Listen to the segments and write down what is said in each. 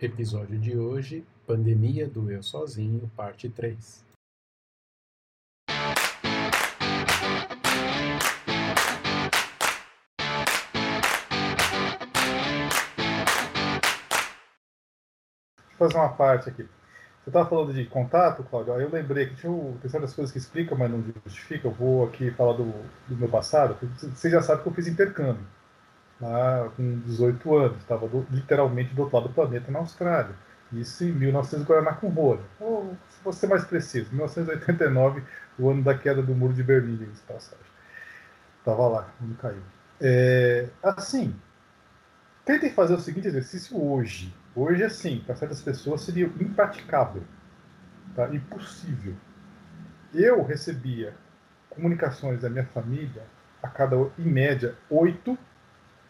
Episódio de hoje: Pandemia do Eu Sozinho, parte 3. Vou fazer uma parte aqui. Você estava falando de contato, Cláudio? Aí eu lembrei que tinha tem certas coisas que explicam, mas não justificam. Eu vou aqui falar do, do meu passado. Você já sabe que eu fiz intercâmbio lá com 18 anos. Estava literalmente do outro lado do planeta, na Austrália. Isso em 1900 Guaraná com Rola. Ou, se você ser mais preciso, 1989, o ano da queda do muro de Berlim, de passagem. Estava lá, quando caiu. É, assim, tentem fazer o seguinte exercício hoje. Hoje, assim, para certas pessoas seria impraticável, tá? impossível. Eu recebia comunicações da minha família a cada, em média, oito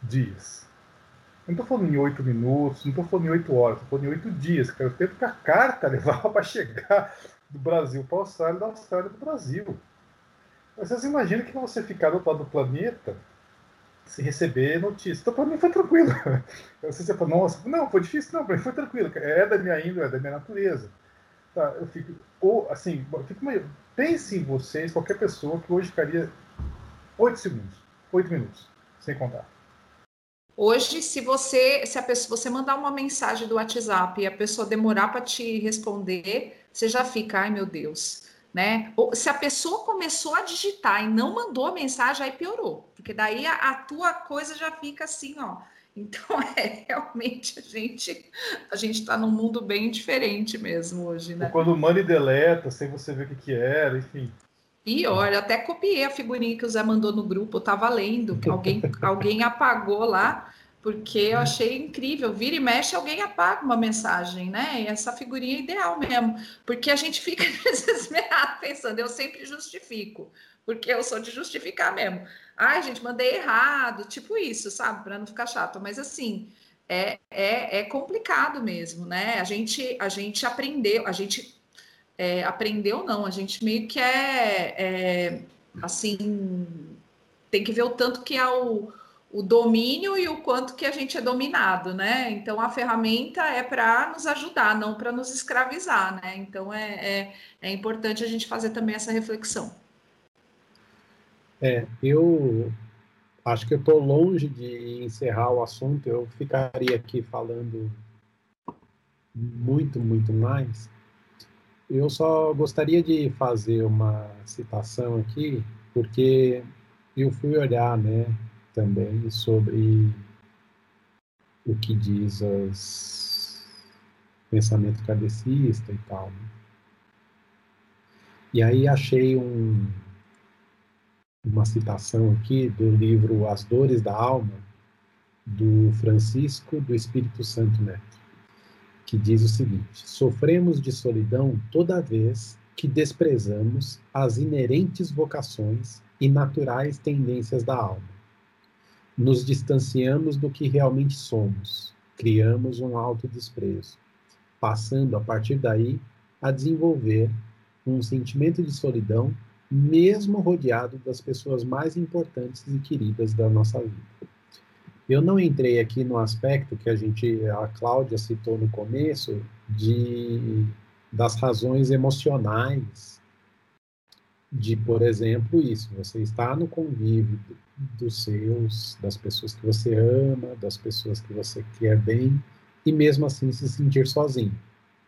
dias. Não estou falando em oito minutos, não estou falando em oito horas, estou falando em oito dias, que era o tempo que a carta levava para chegar do Brasil para a Austrália, da Austrália para o Brasil. Vocês imaginam que você ficar do outro lado do planeta sem receber notícia. Então, para mim foi tranquilo. Eu sei se você fala, nossa, não, foi difícil, não, para mim foi tranquilo. É da minha índole, é da minha natureza. Tá, eu fico, ou, assim, fico meio, pense em vocês, qualquer pessoa que hoje ficaria oito segundos, oito minutos, sem contar. Hoje, se você se a pessoa, você mandar uma mensagem do WhatsApp e a pessoa demorar para te responder, você já fica, ai meu Deus, né? Ou, se a pessoa começou a digitar e não mandou a mensagem, aí piorou, porque daí a, a tua coisa já fica assim, ó. Então é realmente a gente a gente está num mundo bem diferente mesmo hoje, né? Quando manda e deleta, sem você ver o que, que era, enfim. E olha, até copiei a figurinha que o Zé mandou no grupo, eu tava lendo, que alguém, alguém apagou lá, porque eu achei incrível. Vira e mexe, alguém apaga uma mensagem, né? E essa figurinha é ideal mesmo, porque a gente fica desesperado pensando, eu sempre justifico, porque eu sou de justificar mesmo. Ai, gente, mandei errado, tipo isso, sabe? Para não ficar chato, mas assim. É, é, é complicado mesmo, né? A gente, a gente aprendeu, a gente é, aprendeu, não. A gente meio que é, é, assim, tem que ver o tanto que é o, o domínio e o quanto que a gente é dominado, né? Então a ferramenta é para nos ajudar, não para nos escravizar, né? Então é, é, é, importante a gente fazer também essa reflexão. É, eu acho que eu estou longe de encerrar o assunto, eu ficaria aqui falando muito, muito mais, eu só gostaria de fazer uma citação aqui, porque eu fui olhar, né, também sobre o que diz os pensamento kardecista e tal. Né? E aí achei um, uma citação aqui do livro As Dores da Alma, do Francisco do Espírito Santo Neto que diz o seguinte: sofremos de solidão toda vez que desprezamos as inerentes vocações e naturais tendências da alma. Nos distanciamos do que realmente somos, criamos um autodesprezo, passando a partir daí a desenvolver um sentimento de solidão, mesmo rodeado das pessoas mais importantes e queridas da nossa vida. Eu não entrei aqui no aspecto que a gente, a Cláudia citou no começo, de das razões emocionais de, por exemplo, isso. Você está no convívio dos seus, das pessoas que você ama, das pessoas que você quer bem, e mesmo assim se sentir sozinho.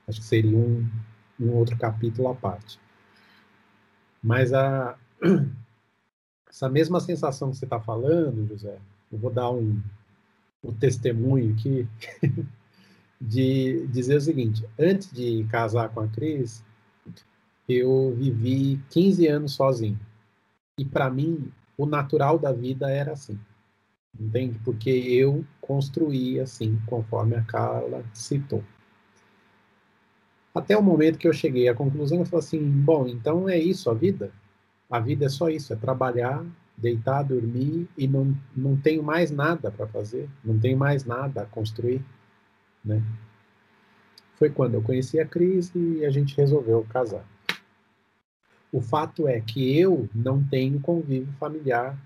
Acho que seria um, um outro capítulo à parte. Mas a, essa mesma sensação que você está falando, José, eu vou dar um, um testemunho aqui de dizer o seguinte: antes de casar com a Cris, eu vivi 15 anos sozinho. E para mim, o natural da vida era assim. Entende? Porque eu construí assim, conforme a Carla citou. Até o momento que eu cheguei à conclusão, eu falei assim: bom, então é isso a vida? A vida é só isso, é trabalhar, deitar, dormir e não, não tenho mais nada para fazer, não tenho mais nada a construir, né? Foi quando eu conheci a Cris e a gente resolveu casar. O fato é que eu não tenho convívio familiar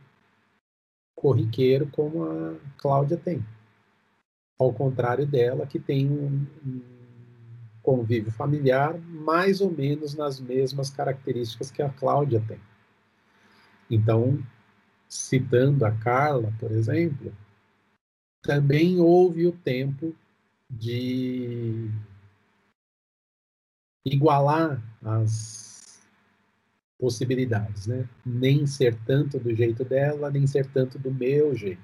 corriqueiro como a Cláudia tem. ao contrário dela, que tem um convívio familiar mais ou menos nas mesmas características que a Cláudia tem. Então, citando a Carla, por exemplo, também houve o tempo de igualar as possibilidades, né? Nem ser tanto do jeito dela, nem ser tanto do meu jeito.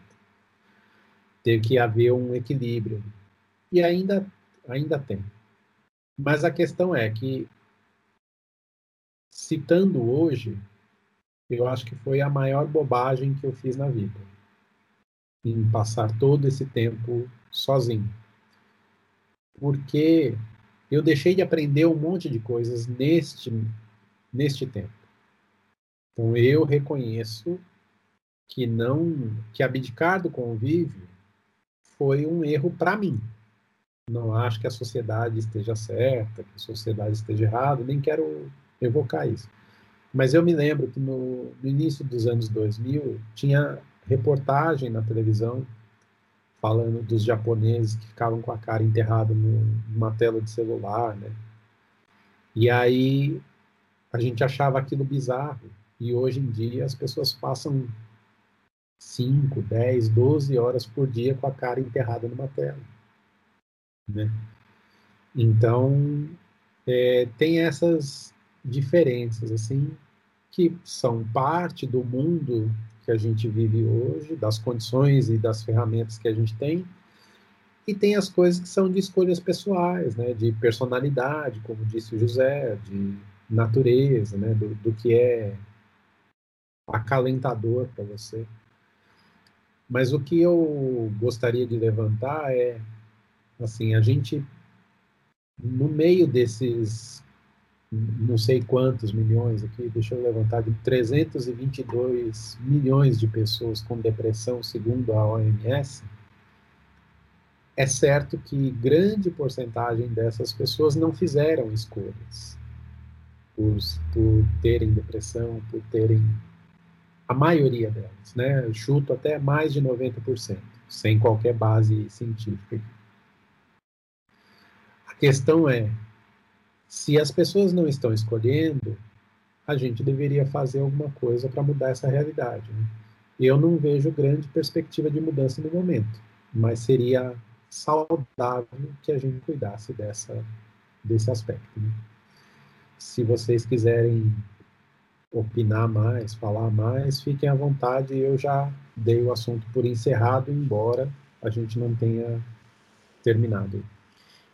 Ter que haver um equilíbrio. E ainda, ainda tem. Mas a questão é que, citando hoje, eu acho que foi a maior bobagem que eu fiz na vida. Em passar todo esse tempo sozinho. Porque eu deixei de aprender um monte de coisas neste, neste tempo. Então eu reconheço que não que abdicar do convívio foi um erro para mim. Não acho que a sociedade esteja certa, que a sociedade esteja errada, nem quero evocar isso. Mas eu me lembro que no, no início dos anos 2000 tinha reportagem na televisão falando dos japoneses que ficavam com a cara enterrada numa tela de celular, né? E aí a gente achava aquilo bizarro. E hoje em dia as pessoas passam 5, 10, 12 horas por dia com a cara enterrada numa tela né? Então, é, tem essas diferenças, assim, que são parte do mundo que a gente vive hoje, das condições e das ferramentas que a gente tem, e tem as coisas que são de escolhas pessoais, né, de personalidade, como disse o José, de natureza, né, do, do que é acalentador para você. Mas o que eu gostaria de levantar é Assim, a gente, no meio desses não sei quantos milhões aqui, deixa eu levantar, de 322 milhões de pessoas com depressão, segundo a OMS, é certo que grande porcentagem dessas pessoas não fizeram escolhas por, por terem depressão, por terem. A maioria delas, né? Eu chuto até mais de 90%, sem qualquer base científica questão é, se as pessoas não estão escolhendo, a gente deveria fazer alguma coisa para mudar essa realidade. Né? Eu não vejo grande perspectiva de mudança no momento, mas seria saudável que a gente cuidasse dessa, desse aspecto. Né? Se vocês quiserem opinar mais, falar mais, fiquem à vontade. Eu já dei o assunto por encerrado, embora a gente não tenha terminado.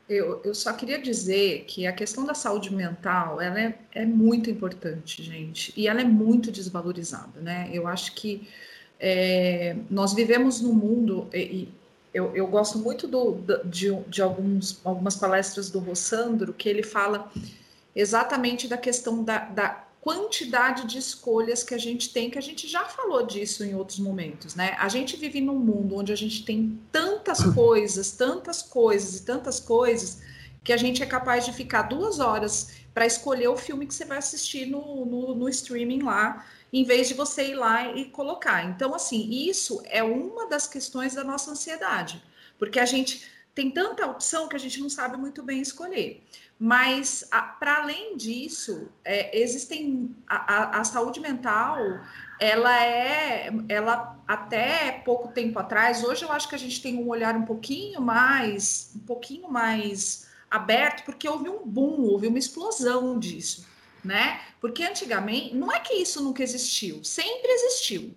Eu, eu só queria dizer que a questão da saúde mental ela é, é muito importante, gente, e ela é muito desvalorizada, né? Eu acho que é, nós vivemos num mundo, e, eu, eu, gosto muito do, de, de alguns, algumas palestras do Rossandro, que ele fala exatamente da questão da, da quantidade de escolhas que a gente tem, que a gente já falou disso em outros momentos, né? A gente vive num mundo onde a gente tem tantas coisas, tantas coisas e tantas coisas, que a gente é capaz de ficar duas horas para escolher o filme que você vai assistir no, no, no, streaming lá, em vez de você ir lá e colocar. Então, assim, isso é uma das questões da nossa ansiedade, porque a gente tem tanta opção que a gente não sabe muito bem escolher. Mas, para além disso, é, existem a, a, a, saúde mental, ela é, ela até pouco tempo atrás, hoje eu acho que a gente tem um olhar um pouquinho mais, um pouquinho mais aberto, porque houve um boom, houve uma explosão disso, né? Porque antigamente, não é que isso nunca existiu, sempre existiu.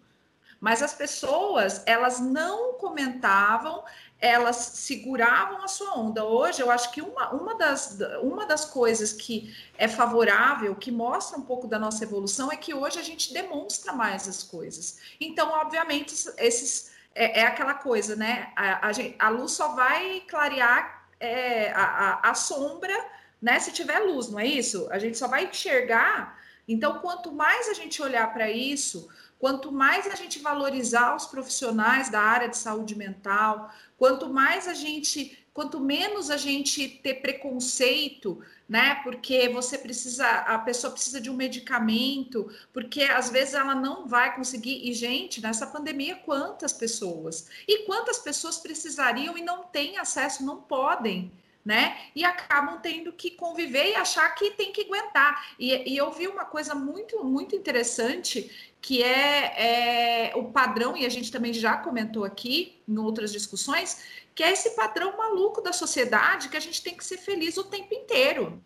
Mas as pessoas, elas não comentavam, elas seguravam a sua onda. Hoje, eu acho que uma, uma, das, uma das coisas que é favorável, que mostra um pouco da nossa evolução, é que hoje a gente demonstra mais as coisas. Então, obviamente, esses é, é aquela coisa, né? A, a, a, luz só vai clarear é, a, a, sombra, né? Se tiver luz, não é isso? A gente só vai enxergar. Então, quanto mais a gente olhar para isso, Quanto mais a gente valorizar os profissionais da área de saúde mental, quanto mais a gente quanto menos a gente ter preconceito, né? Porque você precisa, a pessoa precisa de um medicamento, porque às vezes ela não vai conseguir. E, gente, nessa pandemia, quantas pessoas? E quantas pessoas precisariam e não têm acesso, não podem né? E acabam tendo que conviver e achar que tem que aguentar. E, e eu vi uma coisa muito, muito interessante que é, é, o padrão, e a gente também já comentou aqui em outras discussões, que é esse padrão maluco da sociedade que a gente tem que ser feliz o tempo inteiro.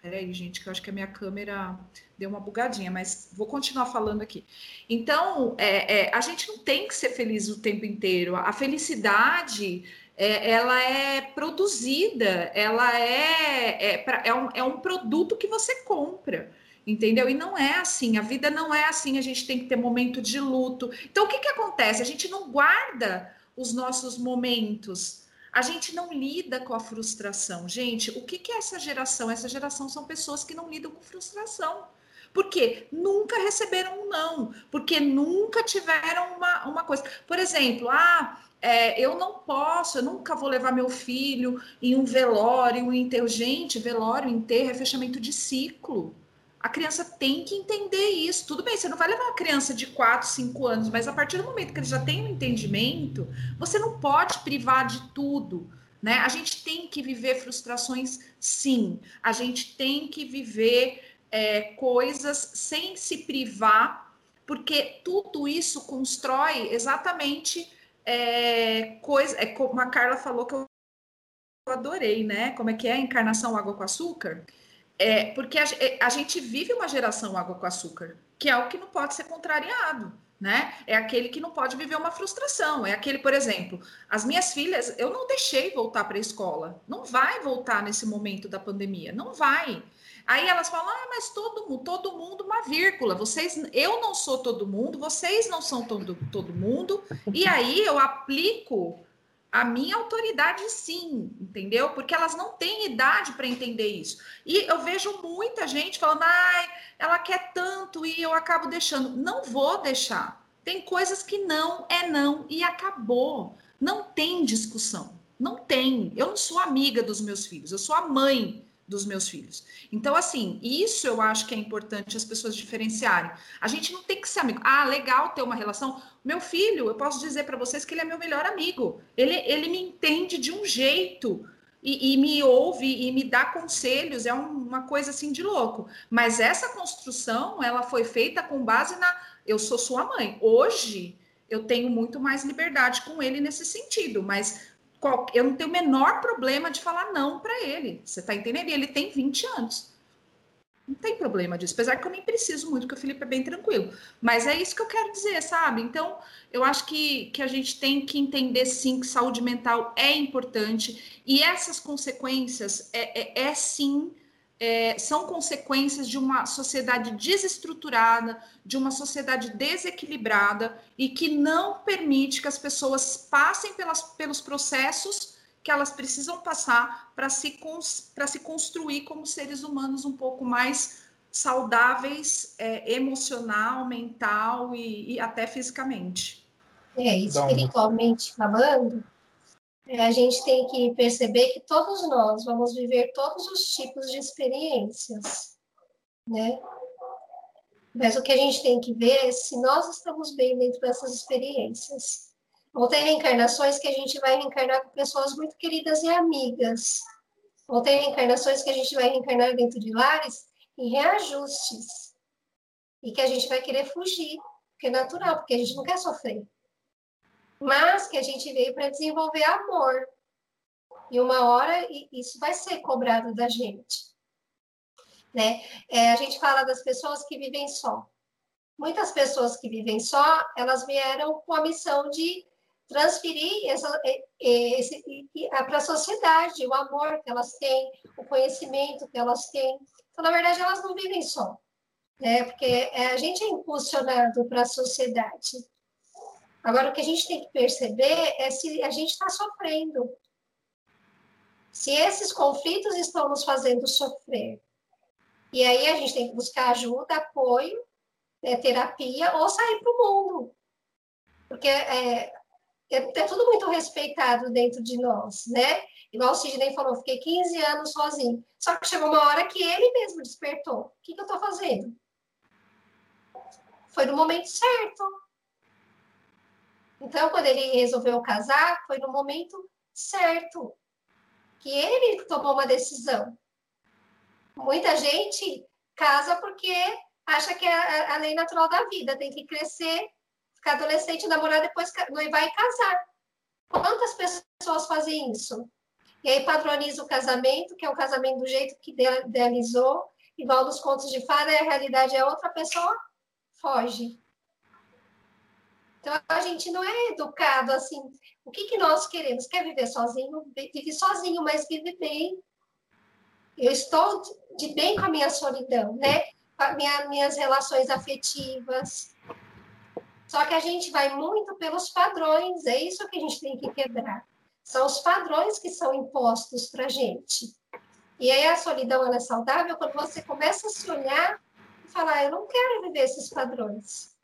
Peraí, gente, que eu acho que a minha câmera deu uma bugadinha, mas vou continuar falando aqui. Então, é, é, a gente não tem que ser feliz o tempo inteiro. A felicidade é, ela é produzida, ela é, é, pra, é, um, é um produto que você compra entendeu? E não é assim, a vida não é assim, a gente tem que ter momento de luto. Então, o que, que acontece? A gente não guarda os nossos momentos, a gente não lida com a frustração. Gente, o que, que é essa geração? Essa geração são pessoas que não lidam com frustração. Porque nunca receberam um não, porque nunca tiveram uma, uma coisa. Por exemplo, ah, é, eu não posso, eu nunca vou levar meu filho em um velório, um enterro. Gente, velório, enterro é fechamento de ciclo. A criança tem que entender isso. Tudo bem, você não vai levar uma criança de 4, 5 anos, mas a partir do momento que ele já tem um entendimento, você não pode privar de tudo. Né? A gente tem que viver frustrações, sim. A gente tem que viver é, coisas sem se privar, porque tudo isso constrói exatamente é, coisa, é como a Carla falou que eu adorei, né? Como é que é a encarnação água com açúcar? É, porque a, é, a gente vive uma geração água com açúcar, que é o que não pode ser contrariado. Né? É aquele que não pode viver uma frustração. É aquele, por exemplo, as minhas filhas, eu não deixei voltar para a escola. Não vai voltar nesse momento da pandemia, não vai. Aí elas falam: "Ah, mas todo mundo, todo mundo uma vírgula. Vocês, eu não sou todo mundo, vocês não são todo, todo mundo". E aí eu aplico a minha autoridade sim, entendeu? Porque elas não têm idade para entender isso. E eu vejo muita gente falando: "Ai, ela quer tanto e eu acabo deixando". Não vou deixar. Tem coisas que não é não e acabou. Não tem discussão. Não tem. Eu não sou amiga dos meus filhos, eu sou a mãe dos meus filhos. Então, assim, isso eu acho que é importante as pessoas diferenciarem. A gente não tem que ser amigo. Ah, legal ter uma relação. Meu filho, eu posso dizer para vocês que ele é meu melhor amigo. Ele, ele me entende de um jeito e, e me ouve e me dá conselhos. É uma coisa assim de louco. Mas essa construção, ela foi feita com base na. Eu sou sua mãe. Hoje eu tenho muito mais liberdade com ele nesse sentido, mas eu não tenho o menor problema de falar não para ele. Você está entendendo? E ele tem 20 anos. Não tem problema disso. Apesar que eu nem preciso muito, porque o Felipe é bem tranquilo. Mas é isso que eu quero dizer, sabe? Então, eu acho que, que a gente tem que entender, sim, que saúde mental é importante. E essas consequências é, é, é sim é, são consequências de uma sociedade desestruturada, de uma sociedade desequilibrada e que não permite que as pessoas passem pelas, pelos processos que elas precisam passar para se, se construir como seres humanos um pouco mais saudáveis, é, emocional, mental e, e até fisicamente. É, espiritualmente falando, é, a gente tem que perceber que todos nós vamos viver todos os tipos de experiências, né? Mas o que a gente tem que ver é se nós estamos bem dentro dessas experiências. Vão ter reencarnações que a gente vai reencarnar com pessoas muito queridas e amigas. Vão ter reencarnações que a gente vai reencarnar dentro de lares em reajustes. E que a gente vai querer fugir, porque é natural, porque a gente não quer sofrer mas que a gente veio para desenvolver amor. E uma hora isso vai ser cobrado da gente. Né? É, a gente fala das pessoas que vivem só. Muitas pessoas que vivem só, elas vieram com a missão de transferir para a sociedade o amor que elas têm, o conhecimento que elas têm. Então, na verdade, elas não vivem só, né? Porque é, a gente é impulsionado para a sociedade. Agora, o que a gente tem que perceber é se a gente está sofrendo. Se esses conflitos estão nos fazendo sofrer. E aí a gente tem que buscar ajuda, apoio, né, terapia, ou sair para o mundo. Porque é, é, é tudo muito respeitado dentro de nós, né? Igual o Sidney falou, fiquei 15 anos sozinho. Só que chegou uma hora que ele mesmo despertou. O que, que eu estou fazendo? Foi no momento certo. Então, quando ele resolveu casar, foi no momento certo que ele tomou uma decisão. Muita gente casa porque acha que é a lei natural da vida, tem que crescer, ficar adolescente, namorar, depois noivar e casar. Quantas pessoas fazem isso? E aí padroniza o casamento, que é o casamento do jeito que idealizou, igual nos contos de fada, e a realidade é outra pessoa, foge. Então a gente não é educado assim. O que, que nós queremos? Quer viver sozinho? Vive sozinho, mas vive bem. Eu estou de bem com a minha solidão, né? Com minha, minhas relações afetivas. Só que a gente vai muito pelos padrões, é isso que a gente tem que quebrar. São os padrões que são impostos para a gente. E aí a solidão ela é saudável quando você começa a se olhar e falar: eu não quero viver esses padrões.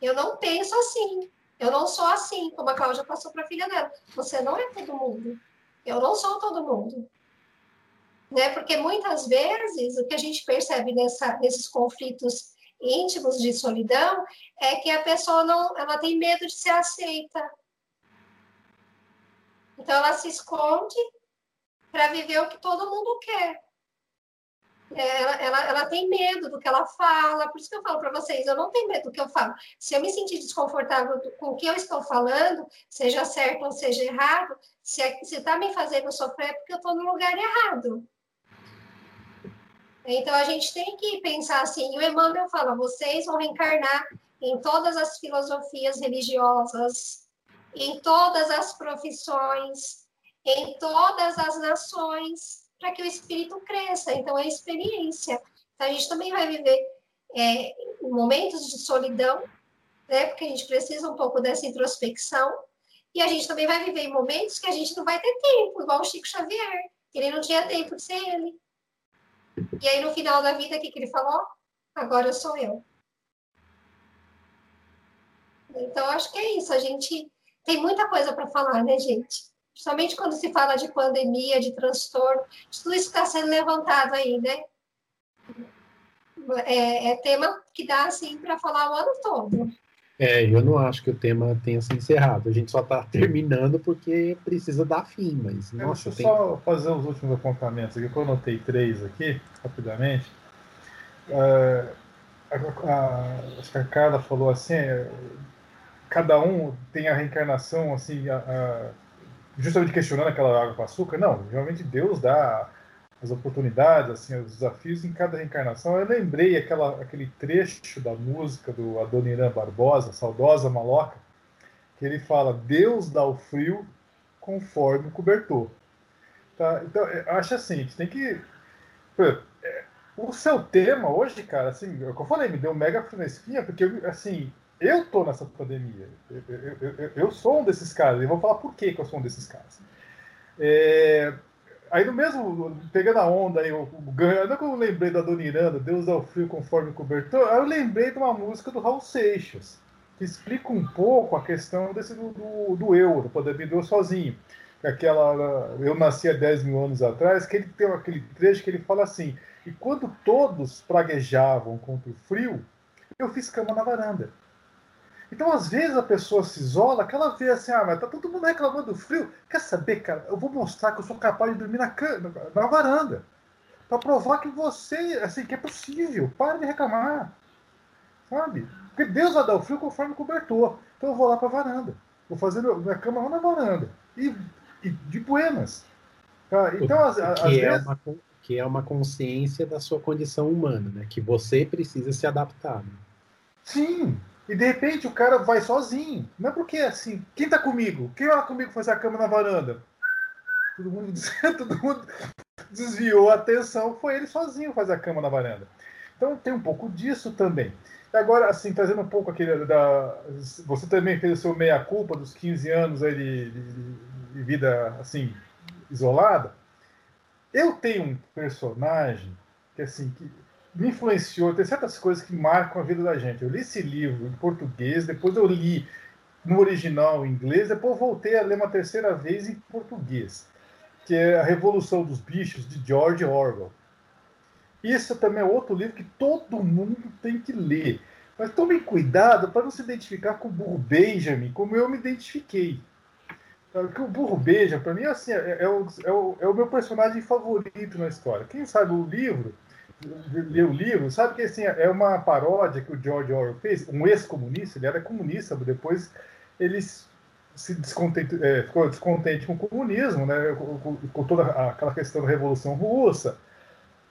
Eu não penso assim. Eu não sou assim, como a Cláudia passou para a filha dela. Você não é todo mundo. Eu não sou todo mundo. Né? Porque muitas vezes o que a gente percebe nessa, nesses conflitos íntimos de solidão é que a pessoa não, ela tem medo de ser aceita. Então ela se esconde para viver o que todo mundo quer. É, ela, ela, ela, tem medo do que ela fala, por isso que eu falo para vocês, eu não tenho medo do que eu falo. Se eu me sentir desconfortável com o que eu estou falando, seja certo ou seja errado, se está me fazendo sofrer é porque eu estou no lugar errado. Então a gente tem que pensar assim, o Emmanuel fala, vocês vão reencarnar em todas as filosofias religiosas, em todas as profissões, em todas as nações, para que o espírito cresça. Então, é experiência. Então, a gente também vai viver é, momentos de solidão, né? Porque a gente precisa um pouco dessa introspecção. E a gente também vai viver momentos que a gente não vai ter tempo, igual o Chico Xavier. Ele não tinha tempo de ser ele. E aí, no final da vida, o que, que ele falou? Agora sou eu. Então, acho que é isso. A gente tem muita coisa para falar, né, gente? Principalmente quando se fala de pandemia, de transtorno, tudo isso está sendo levantado aí, né? É, é tema que dá, assim, para falar o ano todo. É, eu não acho que o tema tenha se encerrado. A gente só está terminando porque precisa dar fim, mas. Nossa, Deixa eu tem... só fazer os últimos apontamentos aqui, que eu anotei três aqui, rapidamente. Uh, a, a, acho que a Carla falou assim: é, cada um tem a reencarnação, assim, a, justamente questionando aquela água com açúcar. Não, realmente Deus dá as oportunidades, assim, os desafios em cada reencarnação. Eu lembrei aquela, aquele trecho da música do Adoniran Barbosa, saudosa maloca, que ele fala: Deus dá o frio conforme o cobertor. Tá? Então, eu acho assim, a gente tem que. É, o seu tema hoje, cara, assim, é como eu falei, me deu mega fresquinha, porque, assim, eu tô nessa pandemia. Eu, eu, eu, eu, sou um desses caras. E vou falar por que, eu sou um desses caras. É, aí no mesmo, pegando a onda aí, o, ganho, que eu lembrei da Dona Iranda, Deus ao frio conforme cobertor, aí eu lembrei de uma música do Raul Seixas, que explica um pouco a questão desse do, do, do eu, do poder me eu sozinho. Aquela, eu nasci há 10 mil anos atrás, que ele tem aquele trecho que ele fala assim, e quando todos praguejavam contra o frio, eu fiz cama na varanda. Então, às vezes, a pessoa se isola, que ela vê assim, ah, mas tá todo mundo reclamando do frio. Quer saber, cara? Eu vou mostrar que eu sou capaz de dormir na, cama, na varanda. Para provar que você, assim, que é possível. Para de reclamar. Sabe? Porque Deus vai dar o frio conforme o cobertor. Então eu vou lá para a varanda. Vou fazer minha cama lá na varanda. E, e de buenas. Tá? Então, às, às que é vezes... Uma, que é uma consciência da sua condição humana, né? Que você precisa se adaptar. Né? Sim, e de repente o cara vai sozinho. Não é porque assim, quem tá comigo? Quem vai comigo fazer a cama na varanda? Todo mundo, todo mundo desviou a atenção, foi ele sozinho fazer a cama na varanda. Então tem um pouco disso também. E agora, assim, trazendo um pouco aquele da. Você também fez o seu meia-culpa dos 15 anos aí de, de, de vida assim, isolada. Eu tenho um personagem que assim, que me influenciou. Tem certas coisas que marcam a vida da gente. Eu li esse livro em português, depois eu li no original em inglês, depois voltei a ler uma terceira vez em português, que é A Revolução dos Bichos, de George Orwell. Isso também é outro livro que todo mundo tem que ler. Mas tome cuidado para não se identificar com o burro Benjamin, como eu me identifiquei. Porque o burro Benjamin, para mim, assim, é, é, o, é, o, é o meu personagem favorito na história. Quem sabe o livro, lê o livro, sabe que assim, é uma paródia que o George Orwell fez, um ex-comunista, ele era comunista, depois ele se descontente, é, ficou descontente com o comunismo, né, com, com, toda aquela questão da Revolução Russa,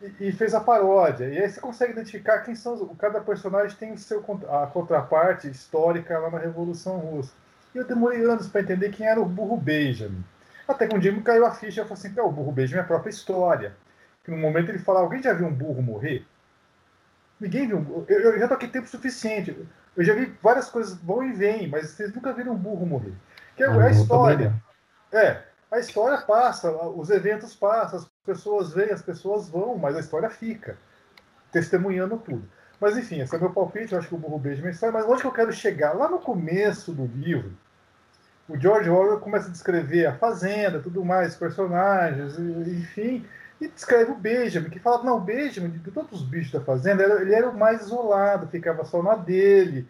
e, e, fez a paródia. E aí você consegue identificar quem são. Cada personagem tem o seu, a contraparte histórica lá na Revolução Russa. E eu demorei anos para entender quem era o Burro Benjamin. Até que um dia me caiu a ficha e eu falei assim: o Burro Benjamin é a própria história. Que no momento ele fala: alguém já viu um burro morrer? Ninguém viu. Eu, eu já aqui tempo suficiente. Eu já vi várias coisas vão e vêm, mas vocês nunca viram um burro morrer. Que é ah, a história. É, a história passa, os eventos passam, as pessoas vêm, as pessoas vão, mas a história fica, testemunhando tudo. Mas enfim, esse é meu palpite, eu acho que o Burro Beijo é história, mas onde que eu quero chegar? Lá no começo do livro, o George Orwell começa a descrever a fazenda, tudo mais, personagens, enfim, e descreve o Benjamin, que fala, não, o Benjamin, de todos os bichos da fazenda, ele era o mais isolado, ficava só na dele,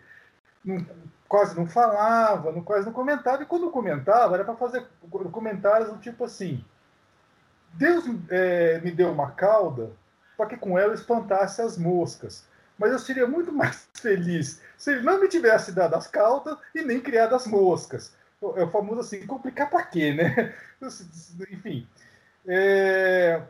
não, quase não falava, não, quase não comentava, e quando comentava, era para fazer comentários do tipo assim, Deus é, me deu uma cauda para que com ela espantasse as moscas, mas eu seria muito mais feliz se ele não me tivesse dado as caudas e nem criado as moscas. É o famoso assim, complicar para quê, né? Enfim. É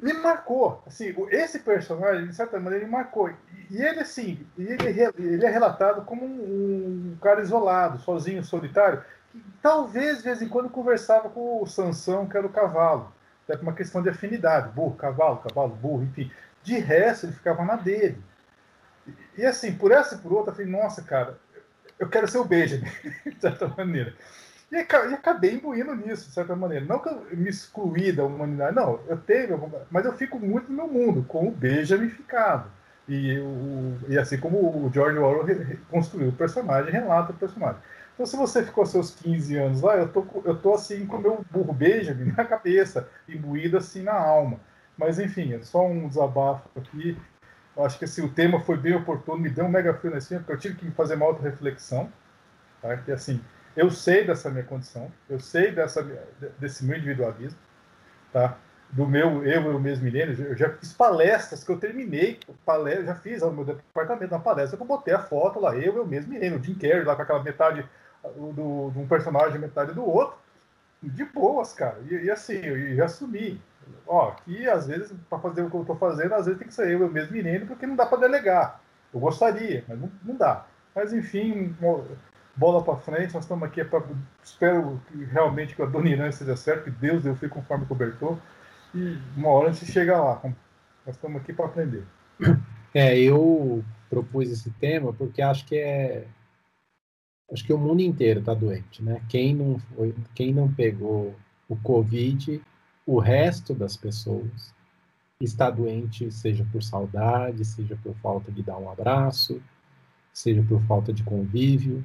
me marcou. Assim, esse personagem, de certa maneira, me marcou. E ele, assim, ele, ele é relatado como um, um cara isolado, sozinho, solitário, que talvez, de vez em quando, conversava com o Sansão, que era o cavalo. Até por uma questão de afinidade. Burro, cavalo, cavalo, burro, enfim. De resto, ele ficava na dele. E, assim, por essa e por outra, eu falei, nossa, cara, eu quero ser o Benjamin, de certa maneira. E, e acabei imbuindo nisso, de certa maneira. Não que eu me excluí da humanidade, não, eu tenho, mas eu fico muito no meu mundo, com o Benjamin ficado. E, o, e assim como o George Orwell construiu o personagem, relata o personagem. Então, se você ficou seus 15 anos lá, eu tô, eu tô assim com o meu burro Benjamin na cabeça, imbuído assim na alma. Mas, enfim, é só um desabafo aqui. Eu acho que assim, o tema foi bem oportuno, me deu um mega frio espinha, porque eu tive que fazer uma auto-reflexão. Tá? Que, assim, eu sei dessa minha condição, eu sei dessa, desse meu individualismo, tá? do meu eu, eu mesmo milênio. Eu já fiz palestras que eu terminei, palestra, já fiz no meu departamento, uma palestra que eu botei a foto lá, eu, eu mesmo milênio, o Jim Carrey lá com aquela metade do, de um personagem metade do outro, de boas, cara. E, e assim, eu já assumi. Ó, que às vezes, para fazer o que eu estou fazendo, às vezes tem que ser eu, eu mesmo milênio, porque não dá para delegar. Eu gostaria, mas não, não dá. Mas enfim, bola para frente, nós estamos aqui para. Espero que realmente que a Dona Irã seja certo, que Deus deu fui conforme cobertor. E uma hora a gente chega lá. Nós estamos aqui para aprender. É, eu propus esse tema porque acho que é. Acho que o mundo inteiro está doente, né? Quem não, foi, quem não pegou o Covid, o resto das pessoas está doente, seja por saudade, seja por falta de dar um abraço, seja por falta de convívio,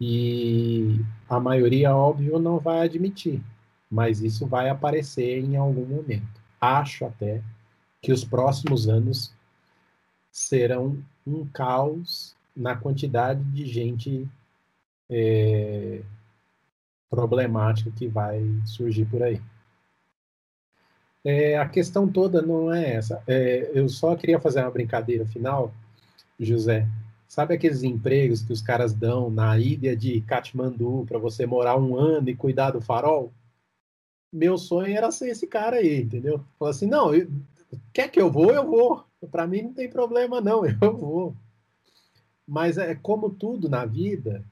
e a maioria, óbvio, não vai admitir, mas isso vai aparecer em algum momento. Acho até que os próximos anos serão um caos na quantidade de gente é, problemática que vai surgir por aí. É, a questão toda não é essa. É, eu só queria fazer uma brincadeira final, José, Sabe aqueles empregos que os caras dão na ilha de Katmandu para você morar um ano e cuidar do farol? Meu sonho era ser esse cara aí, entendeu? Falar assim, não, eu, quer que eu vou, eu vou. Para mim não tem problema não, eu vou. Mas é como tudo na vida,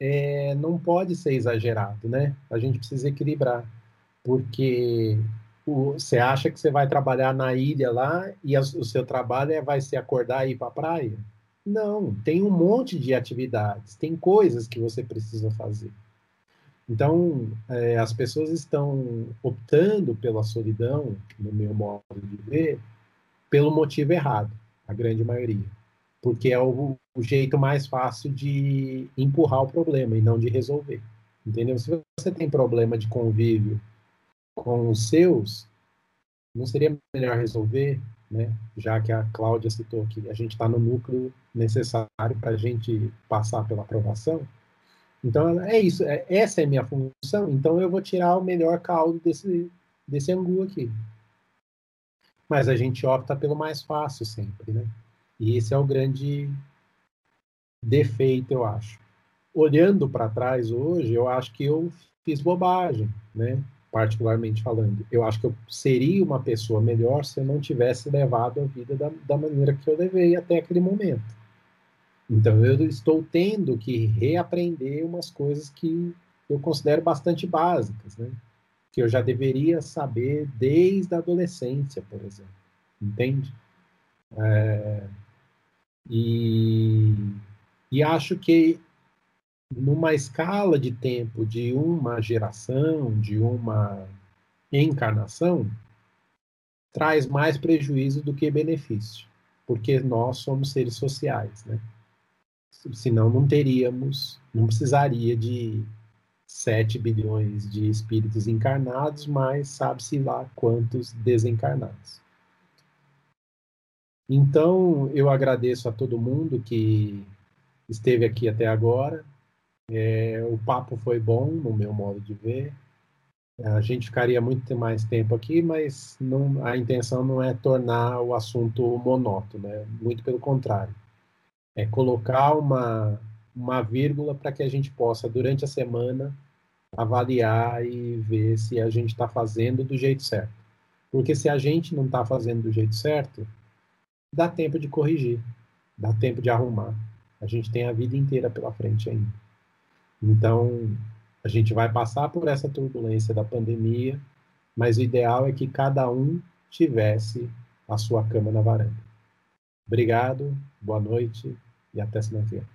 é, não pode ser exagerado, né? A gente precisa equilibrar, porque você acha que você vai trabalhar na ilha lá e a, o seu trabalho é, vai ser acordar e ir para a praia? Não, tem um monte de atividades, tem coisas que você precisa fazer. Então, é, as pessoas estão optando pela solidão, no meu modo de ver, pelo motivo errado, a grande maioria. porque é o, o, jeito mais fácil de empurrar o problema e não de resolver. Entendeu? Se você tem problema de convívio com os seus, não seria melhor resolver, né? Já que a Cláudia citou que a gente está no núcleo necessário para a gente passar pela aprovação. Então é isso, é, essa é a minha função. Então eu vou tirar o melhor caldo desse desse angu aqui. Mas a gente opta pelo mais fácil sempre, né? E esse é o grande defeito, eu acho. Olhando para trás hoje, eu acho que eu fiz bobagem, né? Particularmente falando. Eu acho que eu seria uma pessoa melhor se eu não tivesse levado a vida da, da maneira que eu levei até aquele momento. Então, eu estou tendo que reaprender umas coisas que eu considero bastante básicas, né? Que eu já deveria saber desde a adolescência, por exemplo. Entende? É, e, e acho que numa escala de tempo de uma geração, de uma encarnação, traz mais prejuízo do que benefício, porque nós somos seres sociais, né? Senão não teríamos, não precisaria de 7 bilhões de espíritos encarnados, mas sabe-se lá quantos desencarnados. Então, eu agradeço a todo mundo que esteve aqui até agora. É, o papo foi bom, no meu modo de ver. A gente ficaria muito mais tempo aqui, mas não, a intenção não é tornar o assunto monótono, né? muito pelo contrário. É colocar uma, uma vírgula para que a gente possa, durante a semana, avaliar e ver se a gente está fazendo do jeito certo. Porque se a gente não está fazendo do jeito certo, dá tempo de corrigir, dá tempo de arrumar. A gente tem a vida inteira pela frente ainda. Então, a gente vai passar por essa turbulência da pandemia, mas o ideal é que cada um tivesse a sua cama na varanda. Obrigado, boa noite e até semana que vem.